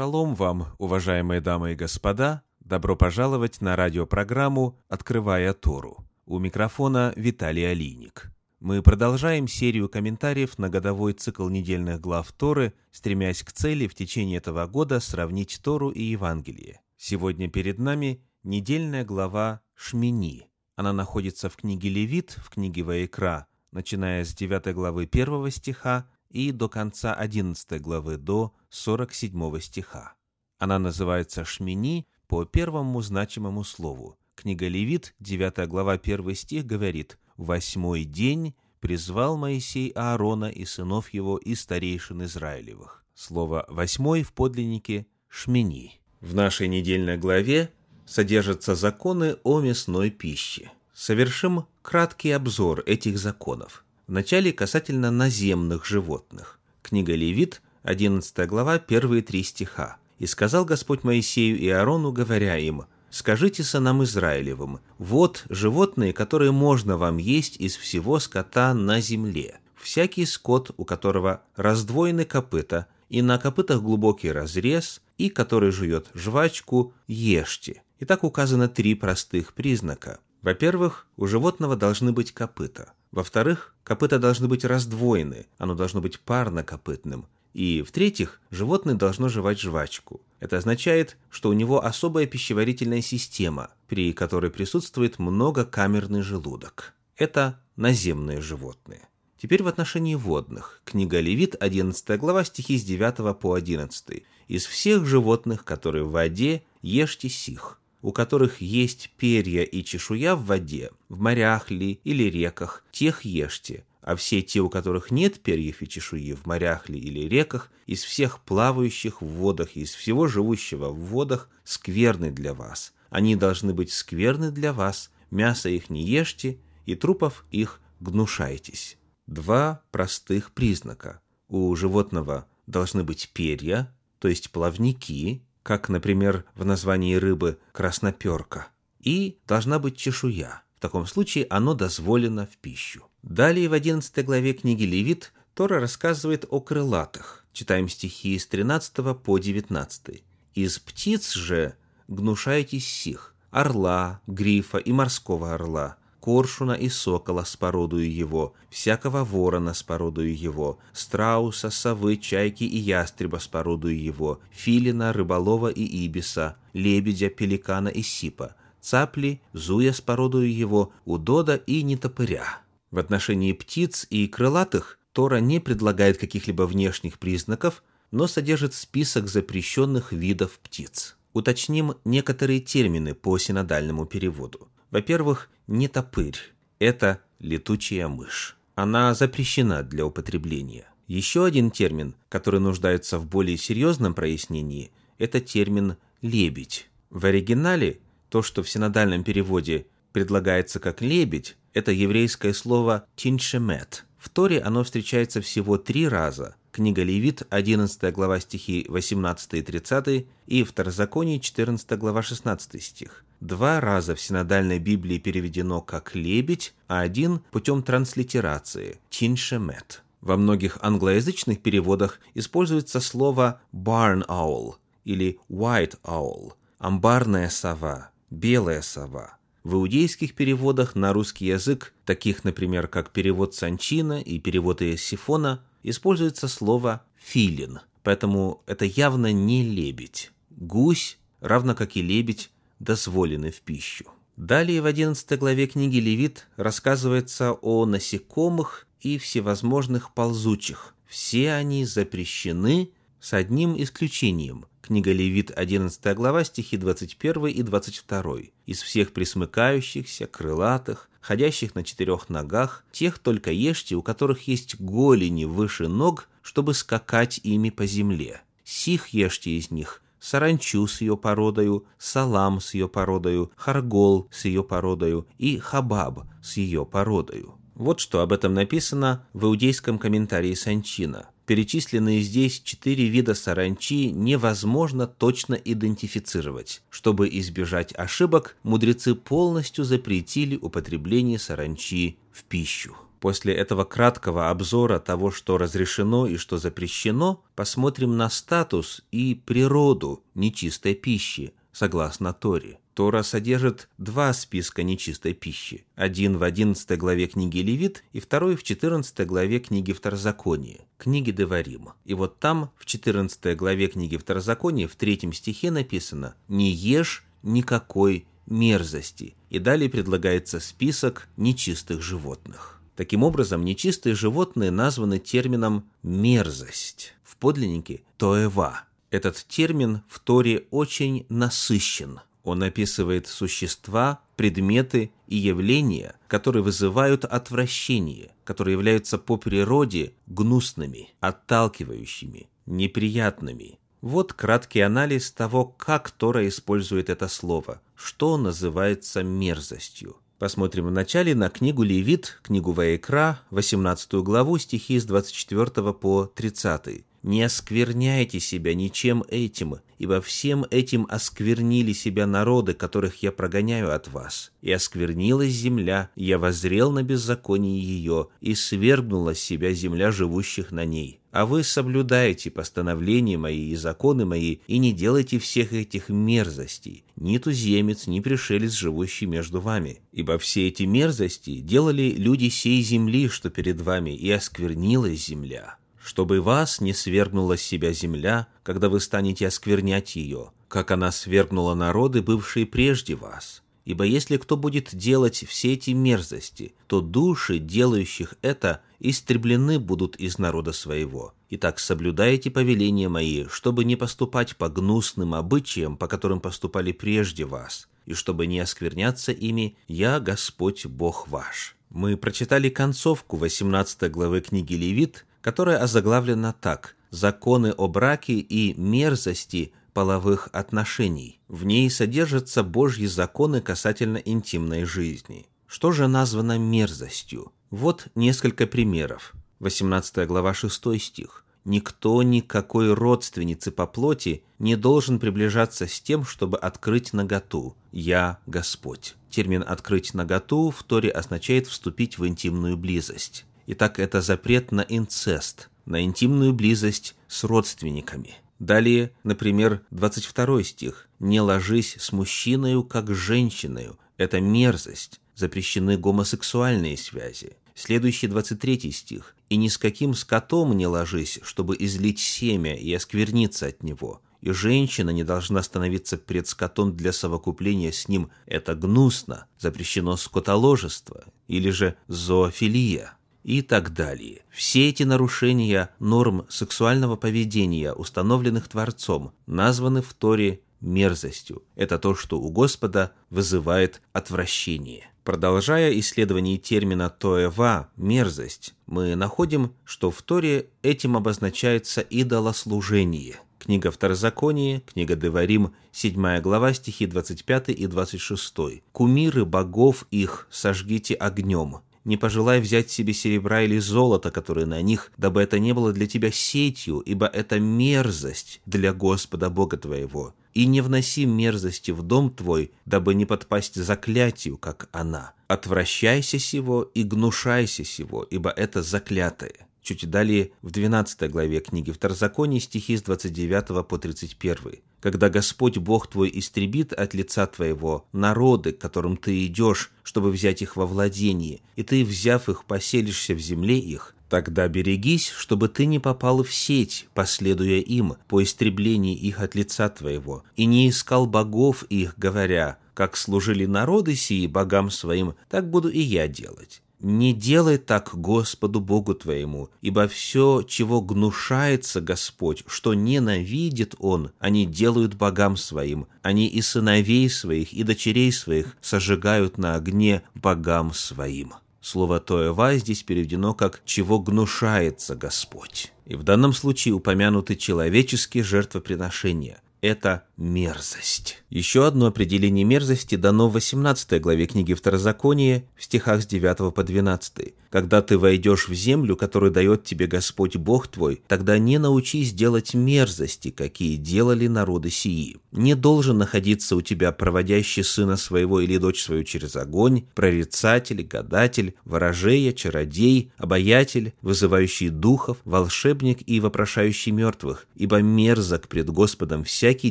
Шалом вам, уважаемые дамы и господа! Добро пожаловать на радиопрограмму «Открывая Тору». У микрофона Виталий Алиник. Мы продолжаем серию комментариев на годовой цикл недельных глав Торы, стремясь к цели в течение этого года сравнить Тору и Евангелие. Сегодня перед нами недельная глава Шмини. Она находится в книге Левит, в книге Ваикра, начиная с 9 главы 1 стиха и до конца 11 главы, до 47 стиха. Она называется Шмини по первому значимому слову. Книга Левит, 9 глава, 1 стих говорит «Восьмой день призвал Моисей Аарона и сынов его и старейшин Израилевых». Слово «восьмой» в подлиннике «шмини». В нашей недельной главе содержатся законы о мясной пище. Совершим краткий обзор этих законов – Вначале касательно наземных животных. Книга Левит, 11 глава, первые три стиха. «И сказал Господь Моисею и Аарону, говоря им, «Скажите сынам Израилевым, вот животные, которые можно вам есть из всего скота на земле. Всякий скот, у которого раздвоены копыта, и на копытах глубокий разрез, и который жует жвачку, ешьте». И так указано три простых признака. Во-первых, у животного должны быть копыта. Во-вторых, копыта должны быть раздвоены, оно должно быть парнокопытным. И, в-третьих, животное должно жевать жвачку. Это означает, что у него особая пищеварительная система, при которой присутствует многокамерный желудок. Это наземные животные. Теперь в отношении водных. Книга Левит, 11 глава, стихи с 9 по 11. «Из всех животных, которые в воде, ешьте сих, у которых есть перья и чешуя в воде, в морях ли или реках, тех ешьте, а все те, у которых нет перьев и чешуи в морях ли или реках, из всех плавающих в водах из всего живущего в водах, скверны для вас. Они должны быть скверны для вас, мясо их не ешьте, и трупов их гнушайтесь. Два простых признака. У животного должны быть перья, то есть плавники, как, например, в названии рыбы красноперка, и должна быть чешуя. В таком случае оно дозволено в пищу. Далее в 11 главе книги Левит Тора рассказывает о крылатых. Читаем стихи с 13 по 19. «Из птиц же гнушайтесь сих, орла, грифа и морского орла, коршуна и сокола с породою его, всякого ворона с породою его, страуса, совы, чайки и ястреба с породою его, филина, рыболова и ибиса, лебедя, пеликана и сипа, цапли, зуя с породою его, удода и нетопыря. В отношении птиц и крылатых Тора не предлагает каких-либо внешних признаков, но содержит список запрещенных видов птиц. Уточним некоторые термины по синодальному переводу. Во-первых, не топырь. Это летучая мышь. Она запрещена для употребления. Еще один термин, который нуждается в более серьезном прояснении, это термин «лебедь». В оригинале то, что в синодальном переводе предлагается как «лебедь», это еврейское слово «тиншемет». В Торе оно встречается всего три раза. Книга Левит, 11 глава стихи 18 и 30, и Второзаконие, 14 глава 16 стих. Два раза в синодальной Библии переведено как «лебедь», а один путем транслитерации – «тиншемет». Во многих англоязычных переводах используется слово «barn owl» или «white owl» – «амбарная сова», «белая сова». В иудейских переводах на русский язык, таких, например, как перевод Санчина и перевод Иосифона, используется слово «филин», поэтому это явно не лебедь. Гусь, равно как и лебедь, дозволены в пищу. Далее в 11 главе книги Левит рассказывается о насекомых и всевозможных ползучих. Все они запрещены с одним исключением. Книга Левит, 11 глава, стихи 21 и 22. «Из всех присмыкающихся, крылатых, ходящих на четырех ногах, тех только ешьте, у которых есть голени выше ног, чтобы скакать ими по земле. Сих ешьте из них, саранчу с ее породою, салам с ее породою, харгол с ее породою и хабаб с ее породою. Вот что об этом написано в иудейском комментарии Санчина. Перечисленные здесь четыре вида саранчи невозможно точно идентифицировать. Чтобы избежать ошибок, мудрецы полностью запретили употребление саранчи в пищу. После этого краткого обзора того, что разрешено и что запрещено, посмотрим на статус и природу нечистой пищи, согласно Торе. Тора содержит два списка нечистой пищи. Один в 11 главе книги Левит и второй в 14 главе книги Второзакония, книги Деварим. И вот там, в 14 главе книги Второзакония, в третьем стихе написано «Не ешь никакой мерзости». И далее предлагается список нечистых животных. Таким образом, нечистые животные названы термином «мерзость». В подлиннике «тоева». Этот термин в Торе очень насыщен. Он описывает существа, предметы и явления, которые вызывают отвращение, которые являются по природе гнусными, отталкивающими, неприятными. Вот краткий анализ того, как Тора использует это слово, что называется мерзостью. Посмотрим вначале на книгу Левит, книгу Ваекра, 18 главу, стихи с 24 по 30. Не оскверняйте себя ничем этим, ибо всем этим осквернили себя народы, которых я прогоняю от вас. И осквернилась земля, я возрел на беззаконие ее, и свергнула с себя земля живущих на ней. А вы соблюдаете постановления мои и законы мои, и не делайте всех этих мерзостей, ни туземец, ни пришелец, живущий между вами. Ибо все эти мерзости делали люди сей земли, что перед вами, и осквернилась земля чтобы вас не свергнула с себя земля, когда вы станете осквернять ее, как она свергнула народы, бывшие прежде вас. Ибо если кто будет делать все эти мерзости, то души, делающих это, истреблены будут из народа своего. Итак, соблюдайте повеления мои, чтобы не поступать по гнусным обычаям, по которым поступали прежде вас, и чтобы не оскверняться ими, я Господь Бог ваш». Мы прочитали концовку 18 главы книги Левит, которая озаглавлена так «Законы о браке и мерзости половых отношений». В ней содержатся Божьи законы касательно интимной жизни. Что же названо мерзостью? Вот несколько примеров. 18 глава 6 стих. «Никто никакой родственницы по плоти не должен приближаться с тем, чтобы открыть наготу. Я Господь». Термин «открыть наготу» в Торе означает вступить в интимную близость. Итак, это запрет на инцест, на интимную близость с родственниками. Далее, например, 22 стих. «Не ложись с мужчиною, как с женщиною». Это мерзость. Запрещены гомосексуальные связи. Следующий 23 стих. «И ни с каким скотом не ложись, чтобы излить семя и оскверниться от него». И женщина не должна становиться пред скотом для совокупления с ним. Это гнусно. Запрещено скотоложество или же зоофилия и так далее. Все эти нарушения норм сексуального поведения, установленных Творцом, названы в Торе мерзостью. Это то, что у Господа вызывает отвращение. Продолжая исследование термина «тоева» – «мерзость», мы находим, что в Торе этим обозначается идолослужение. Книга Второзаконие, книга Деварим, 7 глава, стихи 25 и 26. «Кумиры богов их сожгите огнем, не пожелай взять себе серебра или золота, которые на них, дабы это не было для тебя сетью, ибо это мерзость для Господа Бога твоего. И не вноси мерзости в дом твой, дабы не подпасть заклятию, как она. Отвращайся сего и гнушайся сего, ибо это заклятое. Чуть далее, в 12 главе книги Второзакония, стихи с 29 по 31 когда Господь Бог твой истребит от лица твоего народы, к которым ты идешь, чтобы взять их во владение, и ты, взяв их, поселишься в земле их, тогда берегись, чтобы ты не попал в сеть, последуя им, по истреблении их от лица твоего, и не искал богов их, говоря, как служили народы сии богам своим, так буду и я делать. Не делай так Господу Богу твоему, ибо все, чего гнушается Господь, что ненавидит Он, они делают богам своим. Они и сыновей своих, и дочерей своих сожигают на огне богам своим». Слово «тоева» здесь переведено как «чего гнушается Господь». И в данном случае упомянуты человеческие жертвоприношения, это мерзость. Еще одно определение мерзости дано в 18 главе книги Второзакония в стихах с 9 по 12. «Когда ты войдешь в землю, которую дает тебе Господь Бог твой, тогда не научись делать мерзости, какие делали народы сии. не должен находиться у тебя проводящий сына своего или дочь свою через огонь, прорицатель, гадатель, ворожея, чародей, обаятель, вызывающий духов, волшебник и вопрошающий мертвых, ибо мерзок пред Господом всякий,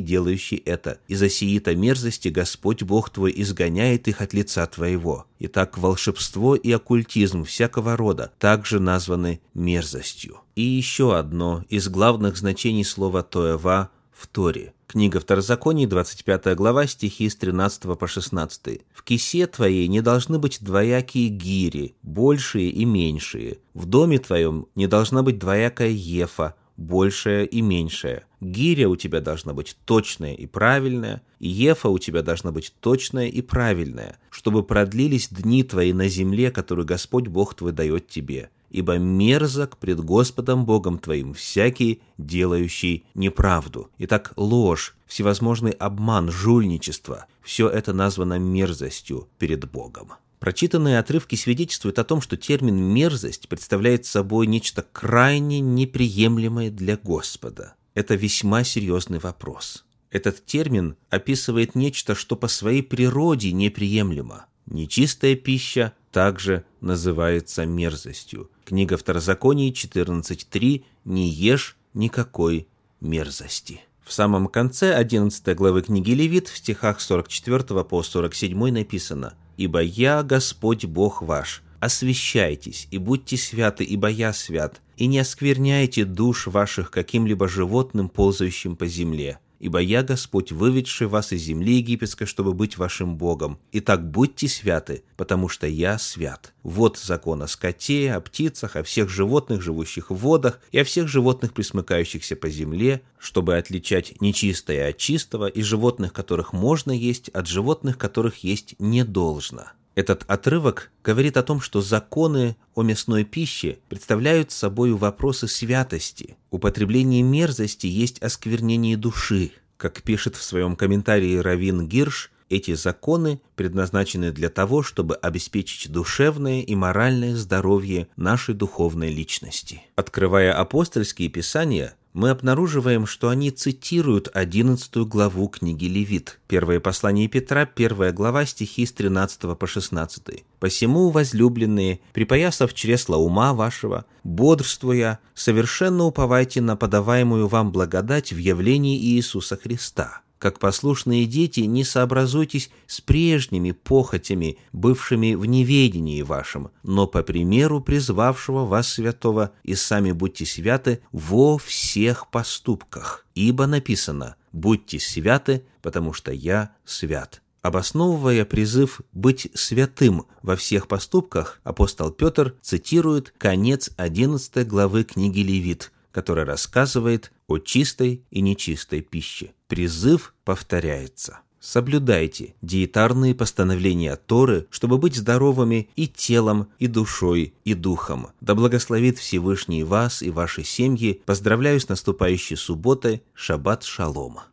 делающий это, и за сии-то мерзости Господь Бог твой изгоняет их от лица твоего. Итак, волшебство и оккультизм всякого рода также названы мерзостью. И еще одно из главных значений слова «тоева» в Торе. Книга Второзаконий, 25 глава, стихи с 13 по 16. «В кисе твоей не должны быть двоякие гири, большие и меньшие. В доме твоем не должна быть двоякая ефа, большая и меньшая. Гиря у тебя должна быть точная и правильная, и ефа у тебя должна быть точная и правильная, чтобы продлились дни твои на земле, которую Господь Бог твой дает тебе ибо мерзок пред Господом Богом твоим всякий, делающий неправду. Итак, ложь, всевозможный обман, жульничество – все это названо мерзостью перед Богом. Прочитанные отрывки свидетельствуют о том, что термин «мерзость» представляет собой нечто крайне неприемлемое для Господа. Это весьма серьезный вопрос. Этот термин описывает нечто, что по своей природе неприемлемо. Нечистая пища также называется мерзостью. Книга Второзаконий 14.3 «Не ешь никакой мерзости». В самом конце 11 главы книги Левит в стихах 44 по 47 написано «Ибо я Господь Бог ваш, освящайтесь и будьте святы, ибо я свят, и не оскверняйте душ ваших каким-либо животным, ползающим по земле, ибо я Господь, выведший вас из земли египетской, чтобы быть вашим Богом. Итак, будьте святы, потому что я свят. Вот закон о скоте, о птицах, о всех животных, живущих в водах, и о всех животных, присмыкающихся по земле, чтобы отличать нечистое от чистого, и животных, которых можно есть, от животных, которых есть не должно. Этот отрывок говорит о том, что законы о мясной пище представляют собой вопросы святости. Употребление мерзости есть осквернение души. Как пишет в своем комментарии Равин Гирш, эти законы предназначены для того, чтобы обеспечить душевное и моральное здоровье нашей духовной личности. Открывая апостольские писания, мы обнаруживаем, что они цитируют 11 главу книги Левит. Первое послание Петра, первая глава, стихи с 13 по 16. «Посему, возлюбленные, припоясав чресла ума вашего, бодрствуя, совершенно уповайте на подаваемую вам благодать в явлении Иисуса Христа» как послушные дети, не сообразуйтесь с прежними похотями, бывшими в неведении вашем, но по примеру призвавшего вас святого, и сами будьте святы во всех поступках. Ибо написано «Будьте святы, потому что я свят». Обосновывая призыв быть святым во всех поступках, апостол Петр цитирует конец 11 главы книги Левит – который рассказывает о чистой и нечистой пище. Призыв повторяется. Соблюдайте диетарные постановления Торы, чтобы быть здоровыми и телом, и душой, и духом. Да благословит Всевышний вас и ваши семьи. Поздравляю с наступающей субботой. Шаббат шалома.